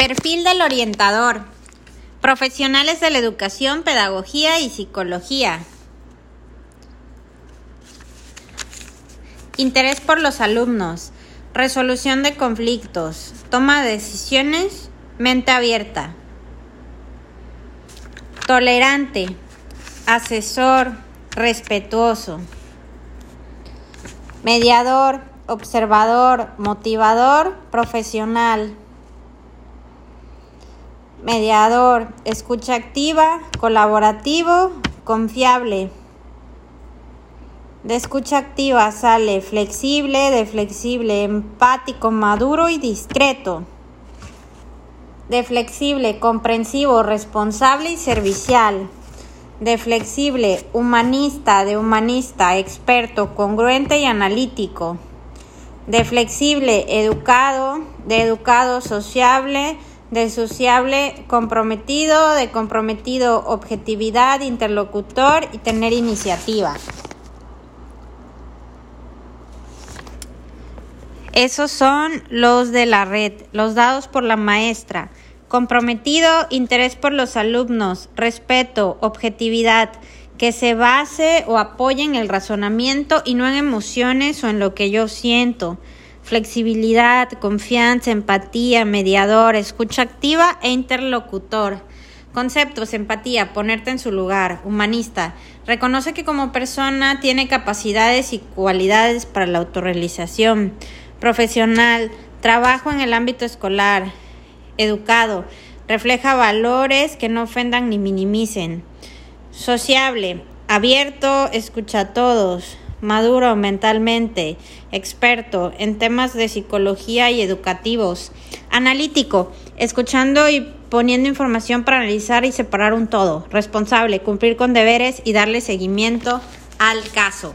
Perfil del orientador. Profesionales de la educación, pedagogía y psicología. Interés por los alumnos. Resolución de conflictos. Toma de decisiones. Mente abierta. Tolerante. Asesor. Respetuoso. Mediador. Observador. Motivador. Profesional mediador, escucha activa, colaborativo, confiable. De escucha activa sale flexible, de flexible, empático, maduro y discreto. De flexible, comprensivo, responsable y servicial. De flexible, humanista, de humanista, experto, congruente y analítico. De flexible, educado, de educado, sociable, de sociable comprometido, de comprometido objetividad, interlocutor y tener iniciativa. Esos son los de la red, los dados por la maestra. Comprometido, interés por los alumnos, respeto, objetividad, que se base o apoye en el razonamiento y no en emociones o en lo que yo siento flexibilidad, confianza, empatía, mediador, escucha activa e interlocutor. Conceptos, empatía, ponerte en su lugar, humanista. Reconoce que como persona tiene capacidades y cualidades para la autorrealización. Profesional, trabajo en el ámbito escolar. Educado, refleja valores que no ofendan ni minimicen. Sociable, abierto, escucha a todos maduro mentalmente, experto en temas de psicología y educativos, analítico, escuchando y poniendo información para analizar y separar un todo, responsable, cumplir con deberes y darle seguimiento al caso.